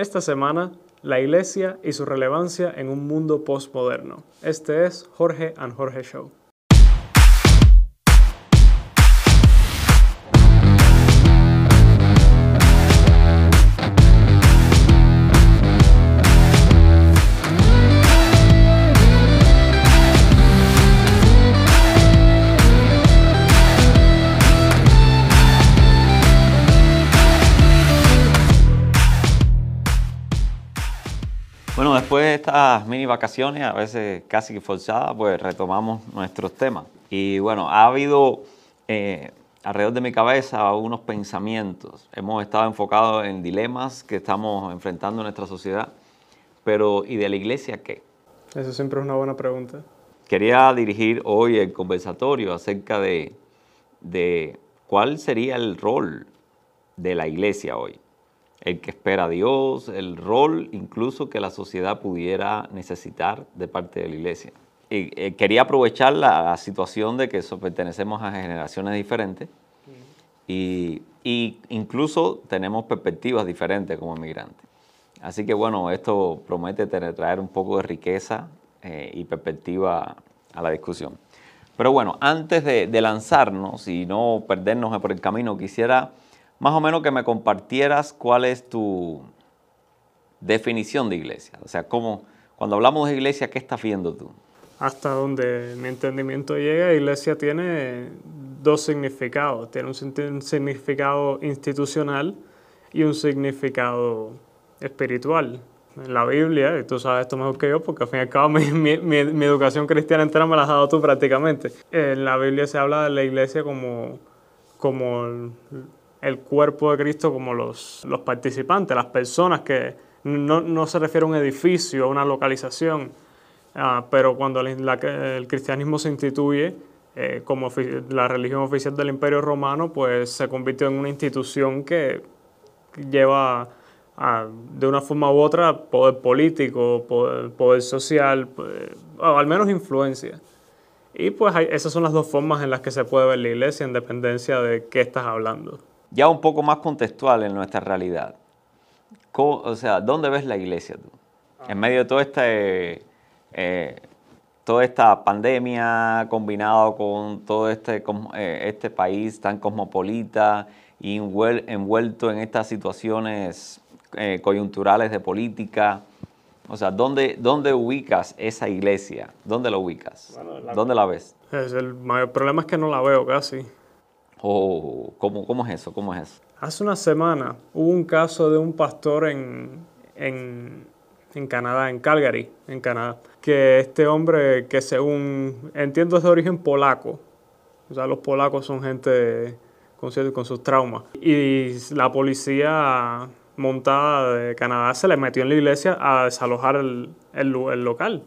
Esta semana, la iglesia y su relevancia en un mundo postmoderno. Este es Jorge and Jorge Show. Estas mini vacaciones, a veces casi forzadas, pues retomamos nuestros temas. Y bueno, ha habido eh, alrededor de mi cabeza unos pensamientos. Hemos estado enfocados en dilemas que estamos enfrentando en nuestra sociedad, pero ¿y de la iglesia qué? Eso siempre es una buena pregunta. Quería dirigir hoy el conversatorio acerca de, de cuál sería el rol de la iglesia hoy el que espera a Dios, el rol incluso que la sociedad pudiera necesitar de parte de la iglesia. Y eh, quería aprovechar la, situación de que pertenecemos a generaciones diferentes y, incluso tenemos perspectivas diferentes como inmigrantes. Así que bueno, esto promete traer un poco de riqueza eh, y perspectiva a la discusión. Pero bueno, antes de, de lanzarnos y no perdernos por el camino, quisiera más o menos que me compartieras cuál es tu definición de iglesia. O sea, cómo, cuando hablamos de iglesia, ¿qué estás viendo tú? Hasta donde mi entendimiento llega, iglesia tiene dos significados. Tiene un significado institucional y un significado espiritual. En la Biblia, y tú sabes esto mejor que yo, porque al fin y al cabo mi, educación cristiana entera me la has dado tú prácticamente. En la Biblia se habla de la iglesia como, como el cuerpo de Cristo como los, participantes, las personas que no, se refiere a un edificio, a una localización, ah, pero cuando el cristianismo se instituye eh, como la religión oficial del Imperio Romano, pues se convirtió en una institución que lleva de una forma u otra poder político, poder, social, pues, o al menos influencia. Y pues esas son las dos formas en las que se puede ver la iglesia en dependencia de qué estás hablando ya un poco más contextual en nuestra realidad. O sea, ¿dónde ves la iglesia tú? En medio de todo este, eh, toda esta pandemia combinado con todo este, eh, este país tan cosmopolita y envuelto en estas situaciones eh, coyunturales de política. O sea, ¿dónde, ¿dónde ubicas esa iglesia? ¿Dónde la ubicas? ¿Dónde la ves? el mayor problema es que no la veo casi. ¿O cómo, cómo es eso? ¿Cómo es eso? Hace una semana hubo un caso de un pastor en, en, en, Canadá, en Calgary, en Canadá, que este hombre que según entiendo es de origen polaco, o sea, los polacos son gente con, con sus traumas, y la policía montada de Canadá se le metió en la iglesia a desalojar el, el, el local,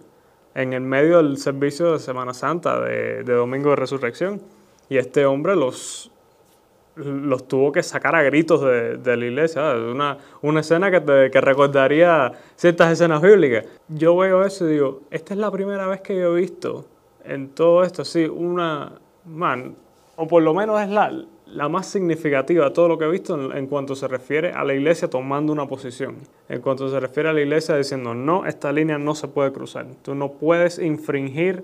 en el medio del servicio de Semana Santa, de, de Domingo de Resurrección. Y este hombre los, los tuvo que sacar a gritos de, la iglesia. Una, una escena que, que recordaría ciertas escenas bíblicas. Yo veo eso y digo, esta es la primera vez que yo he visto en todo esto, sí, una, man, o por lo menos es la, la más significativa de todo lo que he visto en, en, cuanto se refiere a la iglesia tomando una posición. En cuanto se refiere a la iglesia diciendo, no, esta línea no se puede cruzar. Tú no puedes infringir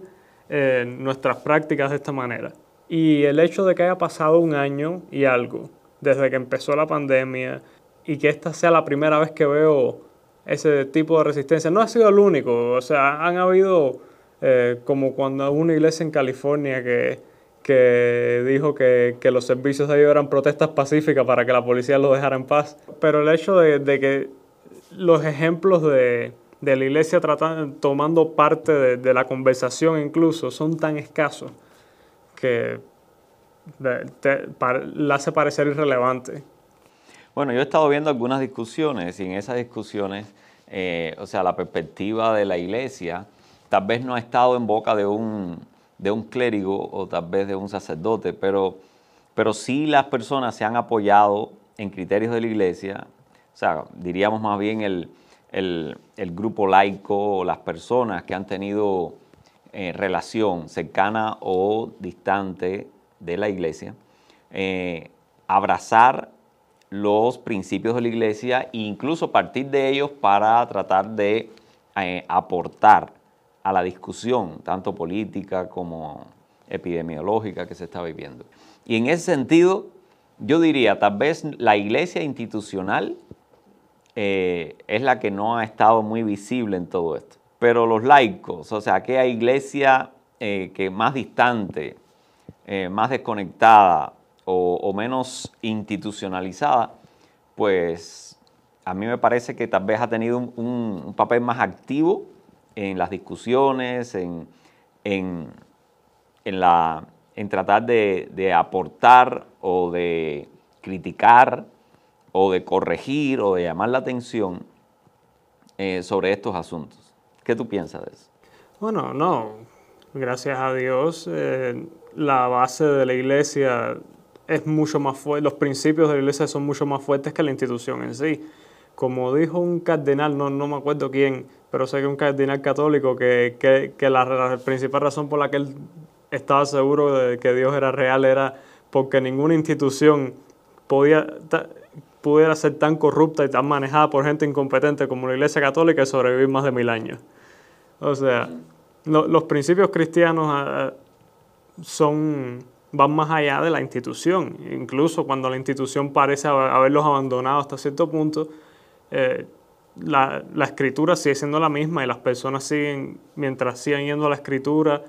eh, nuestras prácticas de esta manera. Y el hecho de que haya pasado un año y algo desde que empezó la pandemia y que esta sea la primera vez que veo ese tipo de resistencia, no ha sido el único. O sea, han habido, eh, como cuando una iglesia en California que, que dijo que, que, los servicios de ellos eran protestas pacíficas para que la policía los dejara en paz. Pero el hecho de, de que los ejemplos de, de la iglesia tratando, tomando parte de, de la conversación incluso son tan escasos que la hace parecer irrelevante. Bueno, yo he estado viendo algunas discusiones y en esas discusiones, eh, o sea, la perspectiva de la iglesia tal vez no ha estado en boca de un, de un clérigo o tal vez de un sacerdote, pero, pero sí las personas se han apoyado en criterios de la iglesia, o sea, diríamos más bien el, el, el grupo laico o las personas que han tenido eh, relación cercana o distante de la iglesia, eh, abrazar los principios de la iglesia e incluso partir de ellos para tratar de eh, aportar a la discusión, tanto política como epidemiológica que se está viviendo. Y en ese sentido, yo diría, tal vez la iglesia institucional eh, es la que no ha estado muy visible en todo esto. Pero los laicos, o sea, aquella iglesia que más distante, más desconectada o, menos institucionalizada, pues a mí me parece que tal vez ha tenido un, papel más activo en las discusiones, en, en, la, en tratar de, aportar o de criticar o de corregir o de llamar la atención eh, sobre estos asuntos. ¿Qué tú piensas de eso? Bueno, no, gracias a Dios, eh, la base de la iglesia es mucho más fuerte, los principios de la iglesia son mucho más fuertes que la institución en sí. Como dijo un cardenal, no, no me acuerdo quién, pero sé que un cardenal católico, que, que, la, principal razón por la que él estaba seguro de que Dios era real era porque ninguna institución podía, pudiera ser tan corrupta y tan manejada por gente incompetente como la Iglesia Católica y sobrevivir más de mil años. O sea, los principios cristianos son van más allá de la institución. Incluso cuando la institución parece haberlos abandonado hasta cierto punto, eh, la, escritura sigue siendo la misma y las personas siguen, mientras sigan yendo a la escritura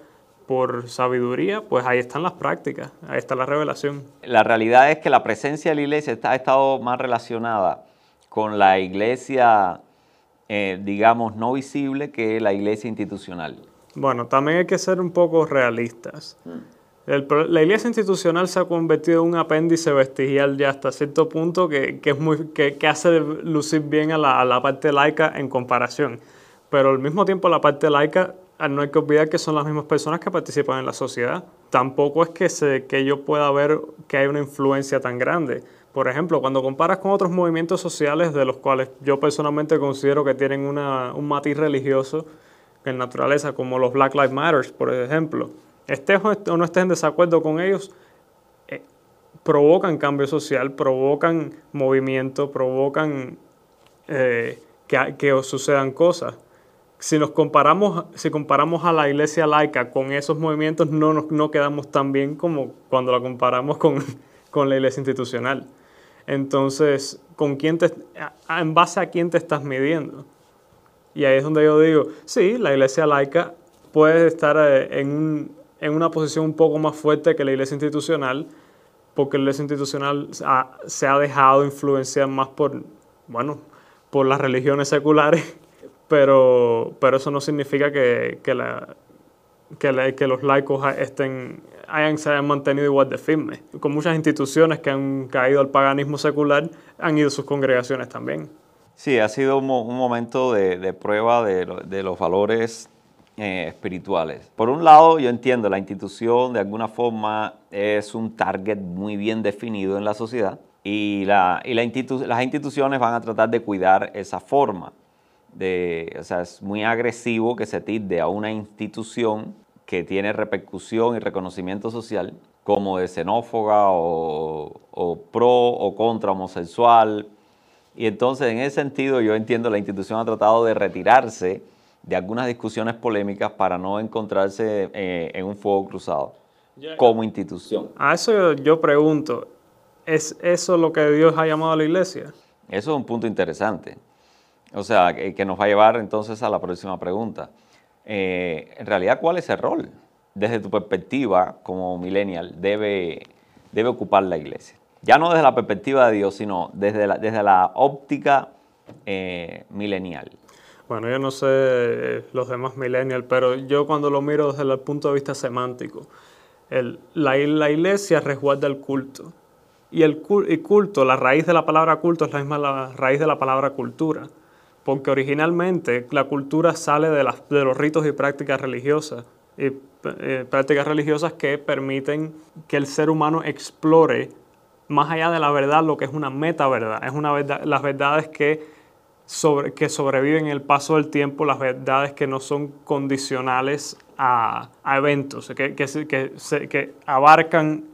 por sabiduría, pues ahí están las prácticas, ahí está la revelación. La realidad es que la presencia de la iglesia está, ha estado más relacionada con la iglesia, eh, digamos, no visible que la iglesia institucional. Bueno, también hay que ser un poco realistas. Mm la iglesia institucional se ha convertido en un apéndice vestigial ya hasta cierto punto que, es muy, que, hace lucir bien a la, parte laica en comparación. Pero al mismo tiempo la parte laica ah, no hay que olvidar que son las mismas personas que participan en la sociedad. Tampoco es que, se, que yo pueda ver que hay una influencia tan grande. Por ejemplo, cuando comparas con otros movimientos sociales de los cuales yo personalmente considero que tienen un matiz religioso en naturaleza, como los Black Lives Matter, por ejemplo, estés o no estés en desacuerdo con ellos, eh, provocan cambio social, provocan movimiento, provocan eh, que, que, sucedan cosas. Si nos comparamos, si comparamos a la iglesia laica con esos movimientos, no, nos, no quedamos tan bien como cuando la comparamos con, con la iglesia institucional. Entonces, ¿con quién te, ¿en base a quién te estás midiendo? Y ahí es donde yo digo, sí, la iglesia laica puede estar eh, en en una posición un poco más fuerte que la iglesia institucional, porque la iglesia institucional se ha dejado influenciar más por, bueno, por las religiones seculares, pero, pero eso no significa que, que, la, que, que los laicos estén, hayan, se hayan mantenido igual de firmes. Con muchas instituciones que han caído al paganismo secular, han ido sus congregaciones también. Sí, ha sido un, momento de, prueba de, los valores eh, espirituales. Por un lado, yo entiendo, la institución de alguna forma es un target muy bien definido en la sociedad y, la, y las instituciones van a tratar de cuidar esa forma. O sea, es muy agresivo que se tilde a una institución que tiene repercusión y reconocimiento social como de xenófoga o, o pro o contra homosexual. Y entonces, en ese sentido, yo entiendo la institución ha tratado de retirarse de algunas discusiones polémicas para no encontrarse eh, en un fuego cruzado como institución. A eso yo, pregunto, ¿es eso lo que Dios ha llamado a la iglesia? Eso es un punto interesante. O sea, que, nos va a llevar entonces a la próxima pregunta. Eh, en realidad, ¿cuál es el rol? Desde tu perspectiva como millennial, debe, debe ocupar la iglesia. Ya no desde la perspectiva de Dios, sino desde la, desde la óptica eh, milenial. Bueno, yo no sé eh, los demás millennials, pero yo cuando lo miro desde el punto de vista semántico, el, la, la, iglesia resguarda el culto. Y el culto, la raíz de la palabra culto es la misma la raíz de la palabra cultura. Porque originalmente la cultura sale de, las, de los ritos y prácticas religiosas. Y, eh, prácticas religiosas que permiten que el ser humano explore más allá de la verdad lo que es una meta verdad. Es una verdad, las verdades que sobre, que sobreviven en el paso del tiempo, las verdades que no son condicionales a, eventos, que, que, abarcan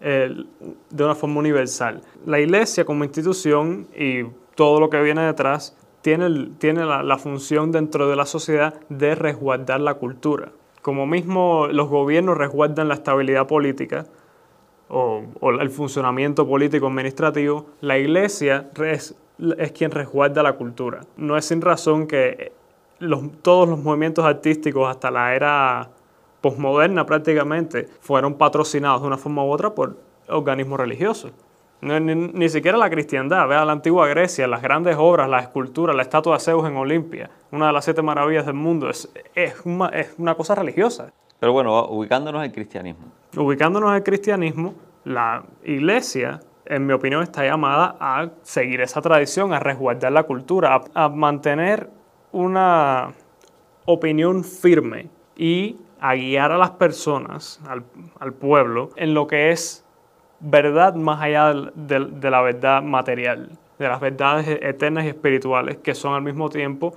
de una forma universal. La iglesia como institución y todo lo que viene detrás tiene, tiene la, la función dentro de la sociedad de resguardar la cultura. Como mismo los gobiernos resguardan la estabilidad política, o, el funcionamiento político administrativo, la iglesia es, quien resguarda la cultura. No es sin razón que todos los movimientos artísticos hasta la era posmoderna prácticamente fueron patrocinados de una forma u otra por organismos religiosos. ni, siquiera la cristiandad, vea la antigua Grecia, las grandes obras, la escultura, la estatua de Zeus en Olimpia, una de las siete maravillas del mundo, es una cosa religiosa. Pero bueno, ubicándonos en el cristianismo. Ubicándonos en el cristianismo, la iglesia, en mi opinión, está llamada a seguir esa tradición, a resguardar la cultura, a, mantener una opinión firme y a guiar a las personas, al, pueblo, en lo que es verdad más allá de, de, la verdad material, de las verdades eternas y espirituales, que son al mismo tiempo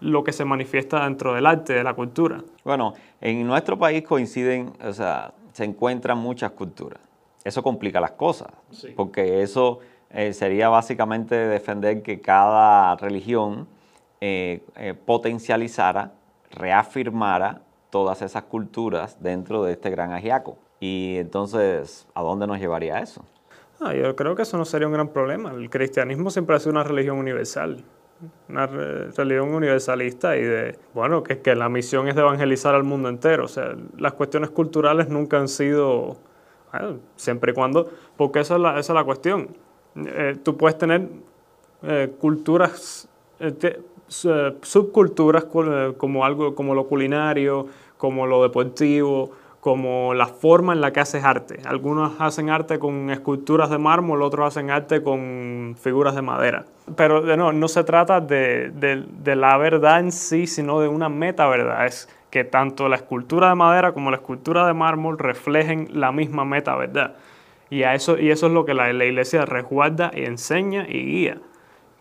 lo que se manifiesta dentro del arte, de la cultura. Bueno, en nuestro país coinciden, o sea, se encuentran muchas culturas. Eso complica las cosas, porque eso eh, sería básicamente defender que cada religión eh, eh, potencializara, reafirmara todas esas culturas dentro de este gran ajiaco. Y entonces, ¿a dónde nos llevaría eso? Ah, yo creo que eso no sería un gran problema. El cristianismo siempre ha sido una religión universal una religión universalista y de, bueno, que, que la misión es de evangelizar al mundo entero. O sea, las cuestiones culturales nunca han sido, siempre y cuando, porque esa es la, esa es la cuestión. Eh, tú puedes tener eh, culturas, eh, subculturas como algo como lo culinario, como lo deportivo, como la forma en la que haces arte. Algunos hacen arte con esculturas de mármol, otros hacen arte con figuras de madera. Pero no, se trata de, la verdad en sí, sino de una meta verdad. Es que tanto la escultura de madera como la escultura de mármol reflejen la misma meta verdad. Y, eso, es lo que la, la iglesia resguarda y enseña y guía.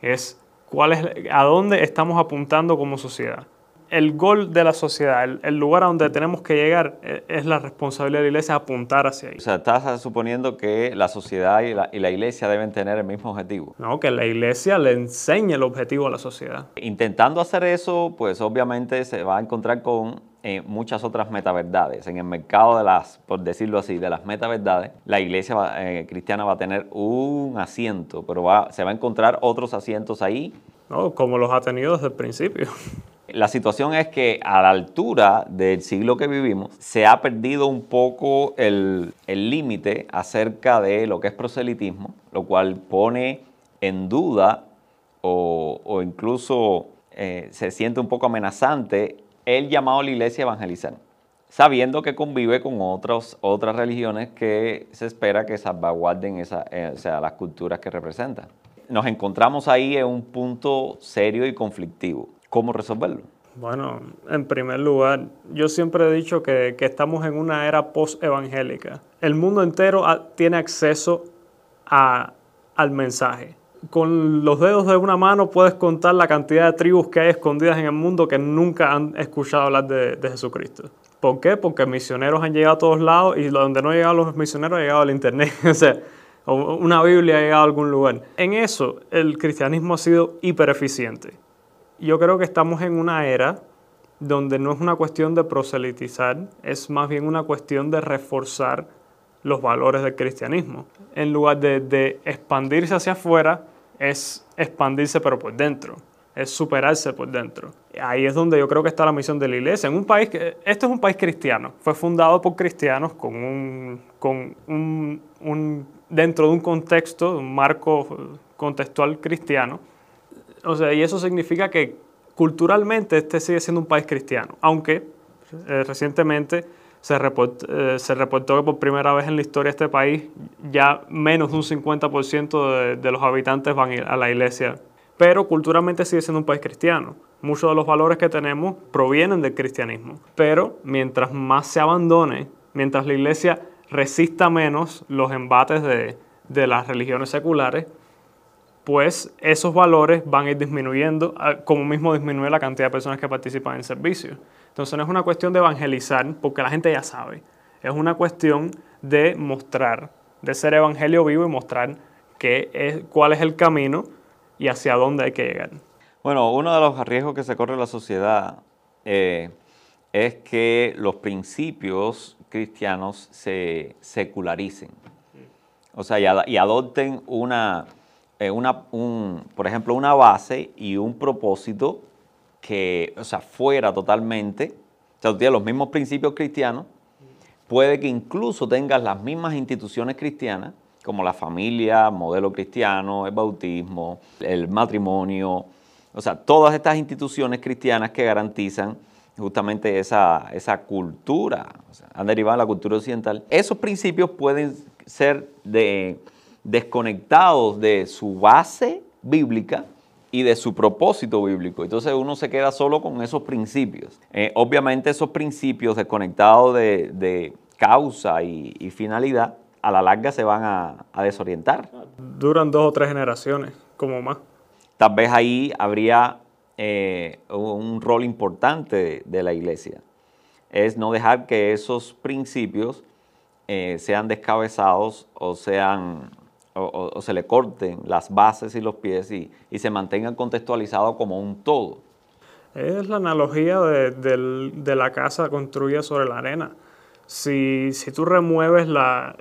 Es cuál es, a dónde estamos apuntando como sociedad el gol de la sociedad, el, lugar a donde tenemos que llegar, e, es la responsabilidad de la iglesia apuntar hacia ahí. O sea, estás suponiendo que la sociedad y la, y la, iglesia deben tener el mismo objetivo. No, que la iglesia le enseñe el objetivo a la sociedad. Intentando hacer eso, pues obviamente se va a encontrar con eh, muchas otras metaverdades. En el mercado de las, por decirlo así, de las metaverdades, la iglesia eh, cristiana va a tener un asiento, pero va, se va a encontrar otros asientos ahí. No, como los ha tenido desde el principio. La situación es que a la altura del siglo que vivimos se ha perdido un poco el límite acerca de lo que es proselitismo, lo cual pone en duda o, incluso eh, se siente un poco amenazante el llamado a la iglesia a evangelizar, sabiendo que convive con otros, otras religiones que se espera que salvaguarden esa, eh, o sea, las culturas que representan. Nos encontramos ahí en un punto serio y conflictivo ¿Cómo resolverlo? Bueno, en primer lugar, yo siempre he dicho que, estamos en una era post-evangélica. El mundo entero tiene acceso al mensaje. Con los dedos de una mano puedes contar la cantidad de tribus que hay escondidas en el mundo que nunca han escuchado hablar de, de Jesucristo. ¿Por qué? Porque misioneros han llegado a todos lados y donde no han llegado los misioneros ha llegado el Internet. o sea, una Biblia ha llegado a algún lugar. En eso, el cristianismo ha sido hiper eficiente yo creo que estamos en una era donde no es una cuestión de proselitizar, es más bien una cuestión de reforzar los valores del cristianismo. En lugar de, expandirse hacia afuera, es expandirse pero por dentro, es superarse por dentro. Ahí es donde yo creo que está la misión de la iglesia. En un país que, esto es un país cristiano, fue fundado por cristianos con un, con un dentro de un contexto, un marco contextual cristiano o sea, y eso significa que culturalmente este sigue siendo un país cristiano, aunque eh, recientemente se reportó, eh, se reportó que por primera vez en la historia de este país ya menos de un 50% de, los habitantes van a la iglesia. Pero culturalmente sigue siendo un país cristiano. Muchos de los valores que tenemos provienen del cristianismo. Pero mientras más se abandone, mientras la iglesia resista menos los embates de, de las religiones seculares, pues esos valores van a ir disminuyendo, ah, como mismo disminuye la cantidad de personas que participan en servicio. Entonces no es una cuestión de evangelizar, porque la gente ya sabe, es una cuestión de mostrar, de ser evangelio vivo y mostrar qué es, cuál es el camino y hacia dónde hay que llegar. Bueno, uno de los riesgos que se corre en la sociedad eh, es que los principios cristianos se secularicen. O sea, y, adopten una, eh, una por ejemplo, una base y un propósito que, o sea, fuera totalmente, o sea, tú los mismos principios cristianos, puede que incluso tengas las mismas instituciones cristianas, como la familia, modelo cristiano, el bautismo, el matrimonio, o sea, todas estas instituciones cristianas que garantizan justamente esa, esa cultura, han derivado de la cultura occidental, esos principios pueden ser de, desconectados de su base bíblica y de su propósito bíblico. Entonces uno se queda solo con esos principios. Eh, obviamente esos principios desconectados de, causa y, finalidad, a la larga se van a, desorientar. Duran dos o tres generaciones, como más. Tal vez ahí habría eh, un rol importante de, la iglesia. Es no dejar que esos principios eh, sean descabezados o sean o, se le corten las bases y los pies y, se mantengan contextualizados como un todo. Es la analogía de, la casa construida sobre la arena. Si, tú remueves la,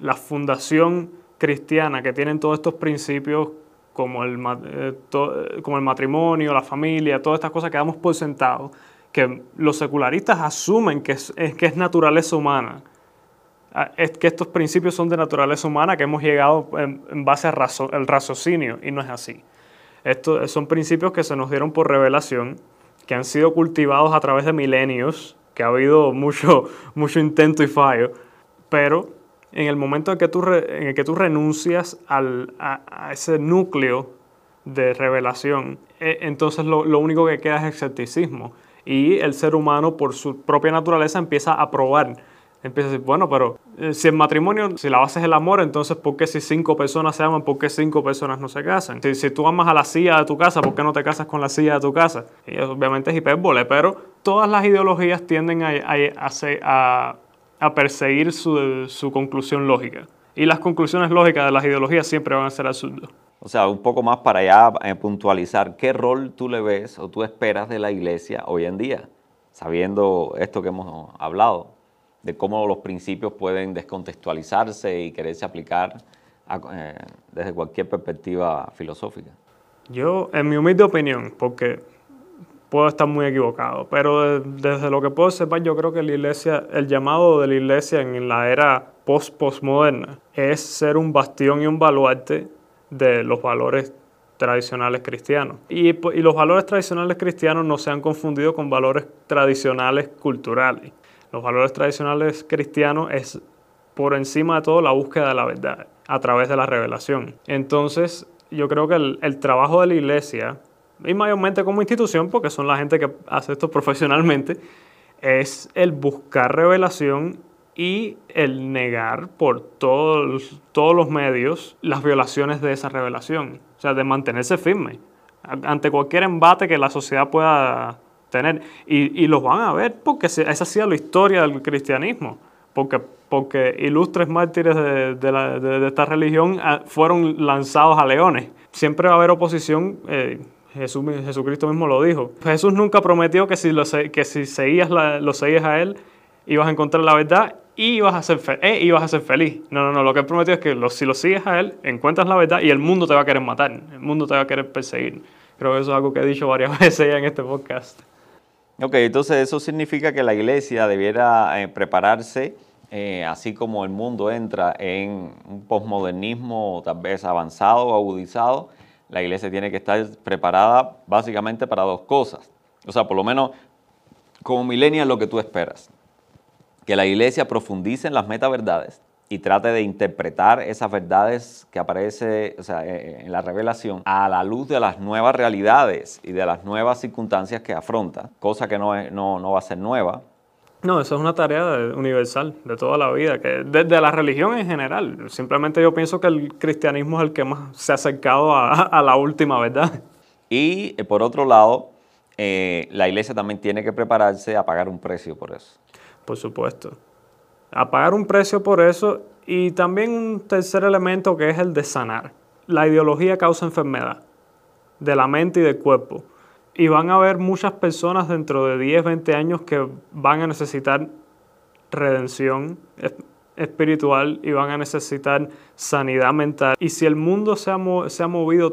la, fundación cristiana que tienen todos estos principios como el, eh, como el matrimonio, la familia, todas estas cosas que damos por sentado, que los secularistas asumen que es, que es naturaleza humana, que estos principios son de naturaleza humana, que hemos llegado en, base al raciocinio, y no es así. Estos son principios que se nos dieron por revelación, que han sido cultivados a través de milenios, que ha habido mucho, mucho intento y fallo, pero en el momento en que tú, en el que tú renuncias al, a, ese núcleo de revelación, e, entonces lo, lo único que queda es escepticismo. Y el ser humano, por su propia naturaleza, empieza a probar empieza a decir, bueno, pero eh, si el matrimonio, si la base es el amor, entonces ¿por qué si cinco personas se aman, por qué cinco personas no se casan? Si, si tú amas a la silla de tu casa, ¿por qué no te casas con la silla de tu casa? Obviamente es hipérbole, pero todas las ideologías tienden a perseguir su, su, conclusión lógica. Y las conclusiones lógicas de las ideologías siempre van a ser absurdas. O sea, un poco más para ya eh, puntualizar, ¿qué rol tú le ves o tú esperas de la iglesia hoy en día? Sabiendo esto que hemos hablado de cómo los principios pueden descontextualizarse y quererse aplicar eh, desde cualquier perspectiva filosófica. Yo, en mi humilde opinión, porque puedo estar muy equivocado, pero desde lo que puedo sepa, yo creo que la iglesia, el llamado de la iglesia en la era post-postmoderna es ser un bastión y un baluarte de los valores tradicionales cristianos. Y, y los valores tradicionales cristianos no se han confundido con valores tradicionales culturales los valores tradicionales cristianos es por encima de todo la búsqueda de la verdad a través de la revelación. Entonces, yo creo que el, trabajo de la iglesia, y mayormente como institución, porque son la gente que hace esto profesionalmente, es el buscar revelación y el negar por todos, todos los medios las violaciones de esa revelación. O sea, de mantenerse firme ante cualquier embate que la sociedad pueda tener. Y, los van a ver porque esa ha sido la historia del cristianismo. Porque, porque ilustres mártires de, esta religión ah, fueron lanzados a leones. Siempre va a haber oposición. Eh, Jesús, Jesucristo mismo lo dijo. Jesús nunca prometió que si, lo, que si seguías, lo seguías a Él, ibas a encontrar la verdad y ibas a ser, eh, ibas a ser feliz. No, no, no. Lo que Él prometió es que si lo sigues a Él, encuentras la verdad y el mundo te va a querer matar. El mundo te va a querer perseguir. Creo que eso es algo que he dicho varias veces ya en este podcast. Ok, entonces eso significa que la iglesia debiera eh, prepararse, eh, así como el mundo entra en un posmodernismo tal vez avanzado o agudizado, la iglesia tiene que estar preparada básicamente para dos cosas. O sea, por lo menos como millennial lo que tú esperas. Que la iglesia profundice en las metaverdades y trate de interpretar esas verdades que aparece eh, eh, en la revelación a la luz de las nuevas realidades y de las nuevas circunstancias que afronta, cosa que no, no, va a ser nueva. No, eso es una tarea universal de toda la vida, que desde la religión en general. Simplemente yo pienso que el cristianismo es el que más se ha acercado a, la última verdad. Y eh, por otro lado, la iglesia también tiene que prepararse a pagar un precio por eso. Por supuesto a pagar un precio por eso Y también un tercer elemento que es el de sanar. La ideología causa enfermedad de la mente y del cuerpo. Y van a haber muchas personas dentro de 10, 20 años que van a necesitar redención espiritual y van a necesitar sanidad mental. Y si el mundo se ha, se ha movido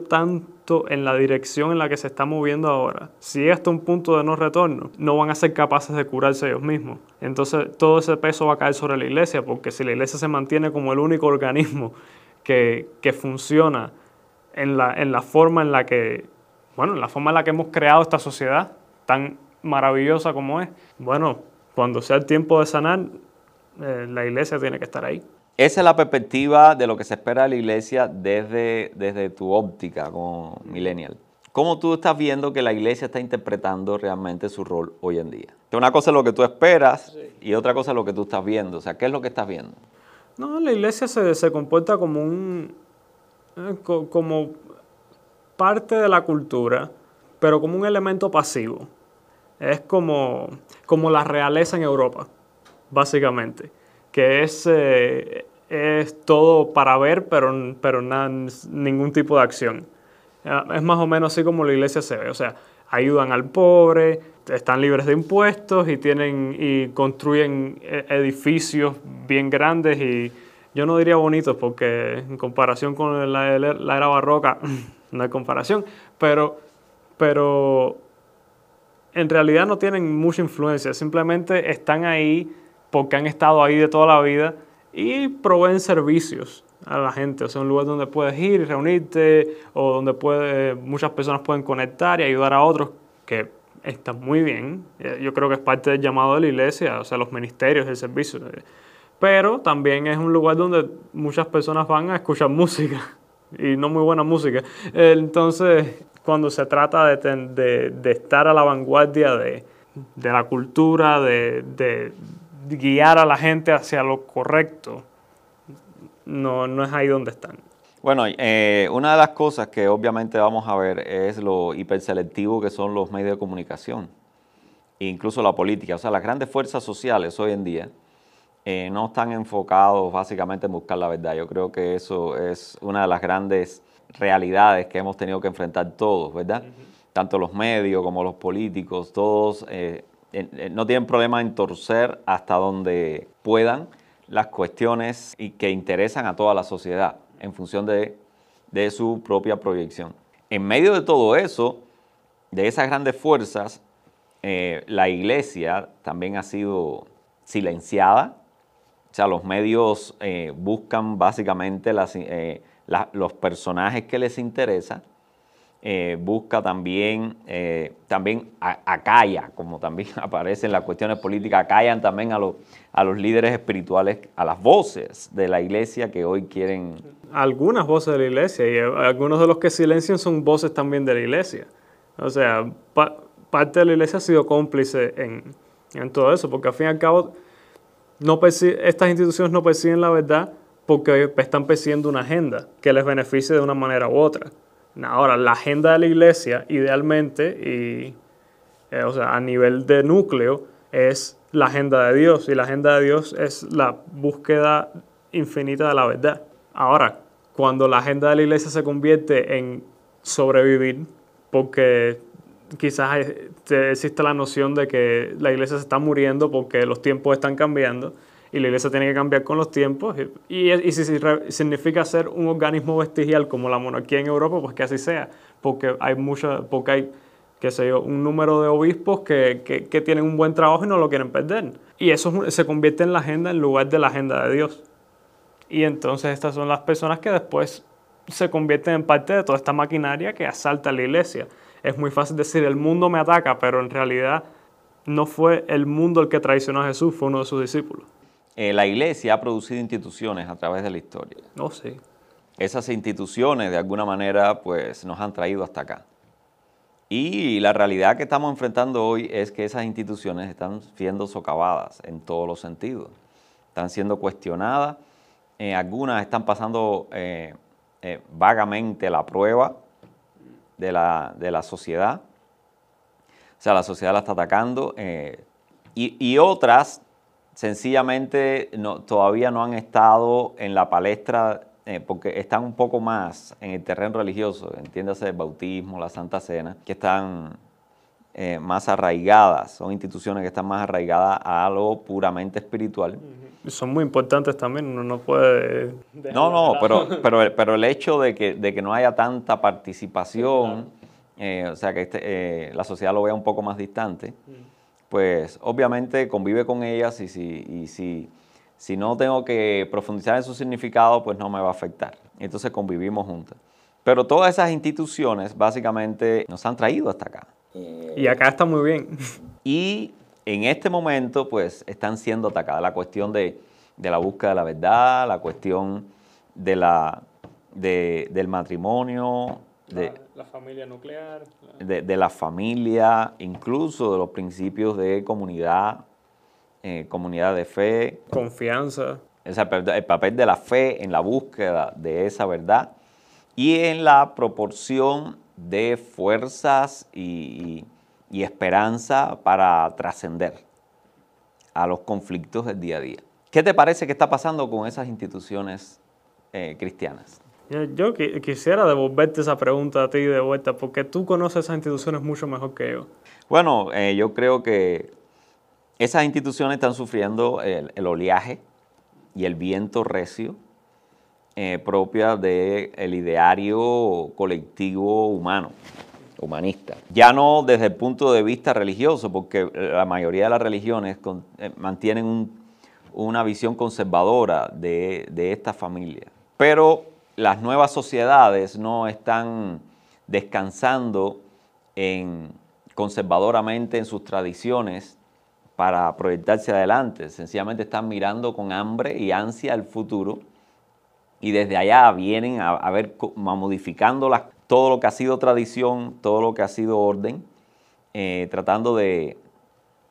en la dirección en la que se está moviendo ahora, si llega hasta un punto de no retorno, no van a ser capaces de curarse ellos mismos. Entonces todo ese peso va a caer sobre la iglesia, porque si la iglesia se mantiene como el único organismo que, que funciona en la, en la forma en la que, bueno, en la forma en la que hemos creado esta sociedad tan maravillosa como es. Bueno, cuando sea el tiempo de sanar, eh, la iglesia tiene que estar ahí. Esa es la perspectiva de lo que se espera de la iglesia desde, desde tu óptica como millennial. ¿Cómo tú estás viendo que la iglesia está interpretando realmente su rol hoy en día? Una cosa es lo que tú esperas y otra cosa es lo que tú estás viendo. O sea, ¿qué es lo que estás viendo? No, la iglesia se, se comporta como un, eh, como parte de la cultura, pero como un elemento pasivo. Es como, como la realeza en Europa, básicamente, que es, eh, es todo para ver, pero, pero ningún tipo de acción. Eh, es más o menos así como la iglesia se ve, o sea, ayudan al pobre, están libres de impuestos y, tienen, y construyen edificios bien grandes y yo no diría bonitos porque en comparación con la, era barroca no hay comparación, pero, pero en realidad no tienen mucha influencia, simplemente están ahí porque han estado ahí de toda la vida y proveen servicios a la gente, o sea, un lugar donde puedes ir y reunirte o donde puede, muchas personas pueden conectar y ayudar a otros, que está muy bien, yo creo que es parte del llamado de la iglesia, o sea, los ministerios, el servicio. Pero también es un lugar donde muchas personas van a escuchar música y no muy buena música. Entonces, cuando se trata de, estar a la vanguardia de, la cultura, de, guiar a la gente hacia lo correcto, no, no es ahí donde están. Bueno, eh, una de las cosas que obviamente vamos a ver es lo hiperselectivo que son los medios de comunicación, incluso la política. O sea, las grandes fuerzas sociales hoy en día eh, no están enfocados básicamente en buscar la verdad. Yo creo que eso es una de las grandes realidades que hemos tenido que enfrentar todos, ¿verdad? Tanto los medios como los políticos, todos eh, no tienen problema en torcer hasta donde puedan las cuestiones y que interesan a toda la sociedad en función de, su propia proyección. En medio de todo eso, de esas grandes fuerzas, eh, la iglesia también ha sido silenciada, o sea, los medios eh, buscan básicamente eh, los personajes que les interesa. Eh, busca también, también acalla, como también aparece en las cuestiones políticas, acallan también a, los, a los líderes espirituales, a las voces de la iglesia que hoy quieren... Algunas voces de la iglesia y algunos de los que silencian son voces también de la iglesia. O sea, parte de la iglesia ha sido cómplice en, en todo eso, porque al fin y al cabo no estas instituciones no persiguen la verdad porque están persiguiendo una agenda que les beneficie de una manera u otra. Ahora, la agenda de la iglesia, idealmente, y, eh, o sea, a nivel de núcleo, es la agenda de Dios, y la agenda de Dios es la búsqueda infinita de la verdad. Ahora, cuando la agenda de la iglesia se convierte en sobrevivir, porque quizás existe la noción de que la iglesia se está muriendo porque los tiempos están cambiando y la iglesia tiene que cambiar con los tiempos. Y, y, si significa ser un organismo vestigial como la monarquía en Europa, pues que así sea, porque hay mucha, porque hay qué sé yo, un número de obispos que, que, que, tienen un buen trabajo y no lo quieren perder. Y eso se convierte en la agenda en lugar de la agenda de Dios. Y entonces estas son las personas que después se convierten en parte de toda esta maquinaria que asalta la iglesia es muy fácil decir, el mundo me ataca, pero en realidad no fue el mundo el que traicionó a Jesús, fue uno de sus discípulos. Eh, la iglesia ha producido instituciones a través de la historia. No, oh, sí. Esas instituciones de alguna manera pues nos han traído hasta acá. Y la realidad que estamos enfrentando hoy es que esas instituciones están siendo socavadas en todos los sentidos. Están siendo cuestionadas, eh, algunas están pasando eh, vagamente la prueba, de la, de la sociedad. O sea, la sociedad la está atacando. Y, otras sencillamente no, todavía no han estado en la palestra eh, porque están un poco más en el terreno religioso, entiéndase el bautismo, la Santa Cena, que están eh, más arraigadas, son instituciones que están más arraigadas a lo puramente espiritual. Son muy importantes también, uno no puede... No, no, pero, pero, pero el hecho de que, de que no haya tanta participación, eh, o sea, que este, la sociedad lo vea un poco más distante, pues obviamente convive con ellas y si, y si si no tengo que profundizar en su significado, pues no me va a afectar. Entonces convivimos juntas. Pero todas esas instituciones básicamente nos han traído hasta acá. Y acá está muy bien. Y en este momento, pues están siendo atacadas. La cuestión de, la búsqueda de la verdad, la cuestión de la, del matrimonio, de la, familia nuclear, de, de, la familia, incluso de los principios de comunidad eh, comunidad de fe. Confianza. el papel de la fe en la búsqueda de esa verdad y en la proporción de fuerzas y, esperanza para trascender a los conflictos del día a día. ¿Qué te parece que está pasando con esas instituciones eh, cristianas? Yo quisiera devolverte esa pregunta a ti de vuelta, porque tú conoces esas instituciones mucho mejor que yo. Bueno, eh, yo creo que esas instituciones están sufriendo el, oleaje y el viento recio eh, propia del ideario colectivo humano, humanista. Ya no desde el punto de vista religioso, porque la mayoría de las religiones eh, mantienen una visión conservadora de, de esta familia. Pero las nuevas sociedades no están descansando en, conservadoramente en sus tradiciones para proyectarse adelante, sencillamente están mirando con hambre y ansia el futuro. Y desde allá vienen a, ver, modificando todo lo que ha sido tradición, todo lo que ha sido orden, eh, tratando de,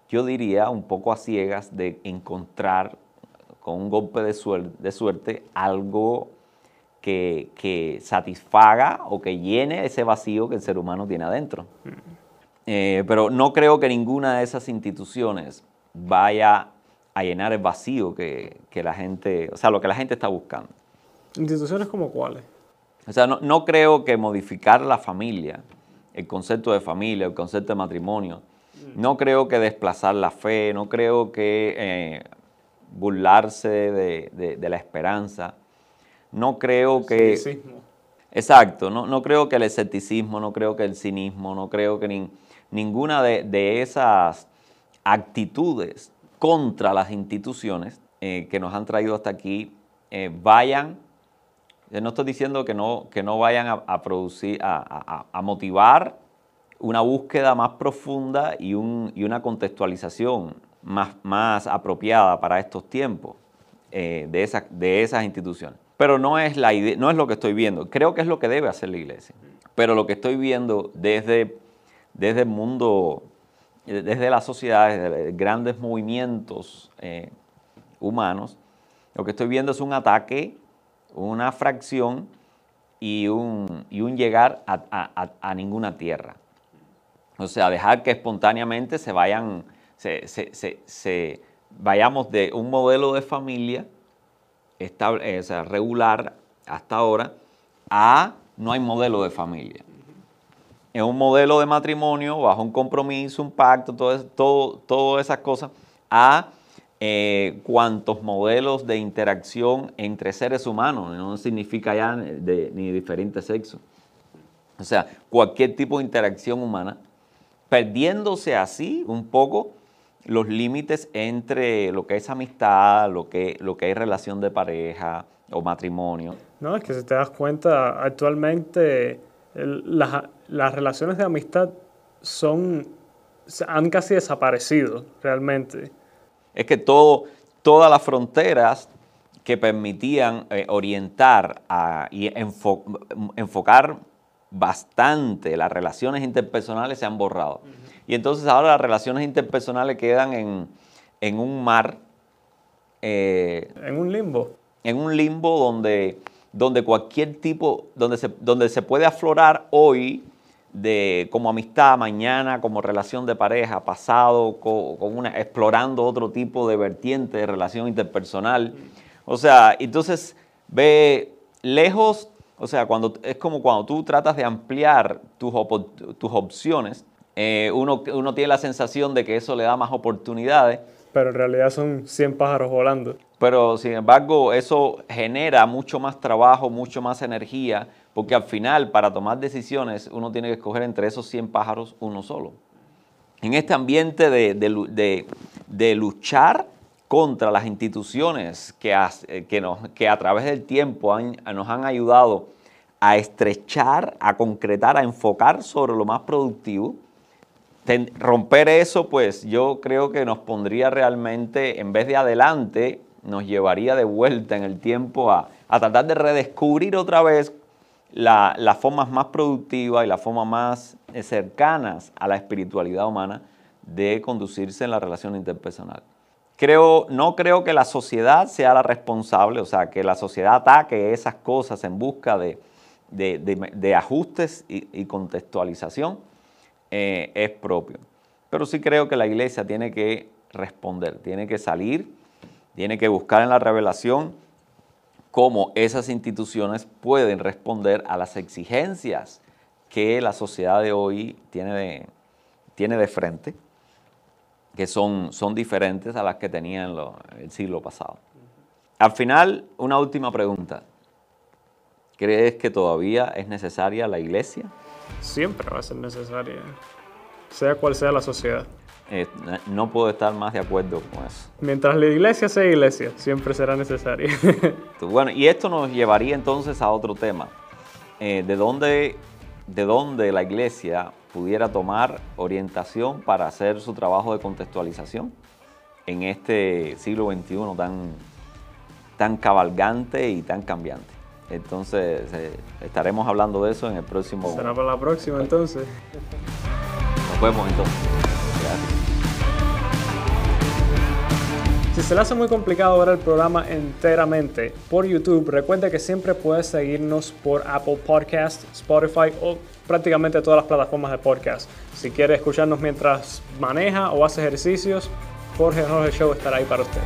yo diría, un poco a ciegas, de encontrar con un golpe de, suerte, algo que, que, satisfaga o que llene ese vacío que el ser humano tiene adentro. Mm. Eh, pero no creo que ninguna de esas instituciones vaya a llenar el vacío que, la gente, o sea, lo que la gente está buscando. ¿Instituciones como cuáles? O sea, no, creo que modificar la familia, el concepto de familia, el concepto de matrimonio, no creo que desplazar la fe, no creo que eh, burlarse de, la esperanza, no creo que... Exacto, no, no creo que el escepticismo, no creo que el cinismo, no creo que ni, ninguna de, esas actitudes contra las instituciones eh, que nos han traído hasta aquí eh, vayan, no estoy diciendo que no, que no vayan a, producir, a, motivar una búsqueda más profunda y, una contextualización más, más, apropiada para estos tiempos eh, de, de esas instituciones. Pero no es, la no es lo que estoy viendo. Creo que es lo que debe hacer la iglesia. Pero lo que estoy viendo desde desde el mundo, desde las sociedades, grandes movimientos eh, humanos, lo que estoy viendo es un ataque, una fracción y un, un llegar a, ninguna tierra. O sea, dejar que espontáneamente se vayan, se, vayamos de un modelo de familia estable, regular hasta ahora a no hay modelo de familia en un modelo de matrimonio, bajo un compromiso, un pacto, todo, todo, todas esas cosas, a eh, cuantos modelos de interacción entre seres humanos, no significa ya de, ni diferente sexo. O sea, cualquier tipo de interacción humana, perdiéndose así un poco los límites entre lo que es amistad, lo que, lo que es relación de pareja o matrimonio. No, es que si te das cuenta, actualmente las, las relaciones de amistad son, han casi desaparecido realmente. Es que todo, todas las fronteras que permitían eh, orientar y enfocar bastante las relaciones interpersonales se han borrado. Y entonces ahora las relaciones interpersonales quedan en, un mar. Eh, en un limbo. En un limbo donde donde cualquier tipo, donde se, donde se puede aflorar hoy de como amistad, mañana como relación de pareja, pasado con, una, explorando otro tipo de vertiente de relación interpersonal. O sea, entonces ve lejos, o sea, cuando, es como cuando tú tratas de ampliar tus, tus opciones, eh, uno, uno tiene la sensación de que eso le da más oportunidades. Pero en realidad son 100 pájaros volando. Pero sin embargo, eso genera mucho más trabajo, mucho más energía, porque al final, para tomar decisiones, uno tiene que escoger entre esos 100 pájaros uno solo. En este ambiente de, luchar contra las instituciones que, que, nos, que a través del tiempo nos han ayudado a estrechar, a concretar, a enfocar sobre lo más productivo, romper eso, pues yo creo que nos pondría realmente, en vez de adelante, nos llevaría de vuelta en el tiempo a, tratar de redescubrir otra vez las formas más productivas y las formas más eh, cercanas a la espiritualidad humana de conducirse en la relación interpersonal. No creo que la sociedad sea la responsable, o sea, que la sociedad ataque esas cosas en busca de, ajustes y, contextualización, eh, es propio. Pero sí creo que la iglesia tiene que responder, tiene que salir tiene que buscar en la revelación cómo esas instituciones pueden responder a las exigencias que la sociedad de hoy tiene tiene de frente, que son, son diferentes a las que tenía en el siglo pasado. Al final, una última pregunta. ¿Crees que todavía es necesaria la iglesia? Siempre va a ser necesaria, sea cual sea la sociedad. Eh, no puedo estar más de acuerdo con eso. Mientras la iglesia sea iglesia, siempre será necesaria. bueno, y esto nos llevaría entonces a otro tema. Eh, ¿de, dónde, ¿De dónde la iglesia pudiera tomar orientación para hacer su trabajo de contextualización en este siglo XXI tan, tan cabalgante y tan cambiante? Entonces, eh, estaremos hablando de eso en el próximo... Será para la próxima entonces. Nos vemos entonces. Si se le hace muy complicado ver el programa enteramente por YouTube, recuerde que siempre puedes seguirnos por Apple Podcast, Spotify o prácticamente todas las plataformas de podcast. Si quiere escucharnos mientras maneja o hace ejercicios, Jorge Jorge Show estará ahí para usted.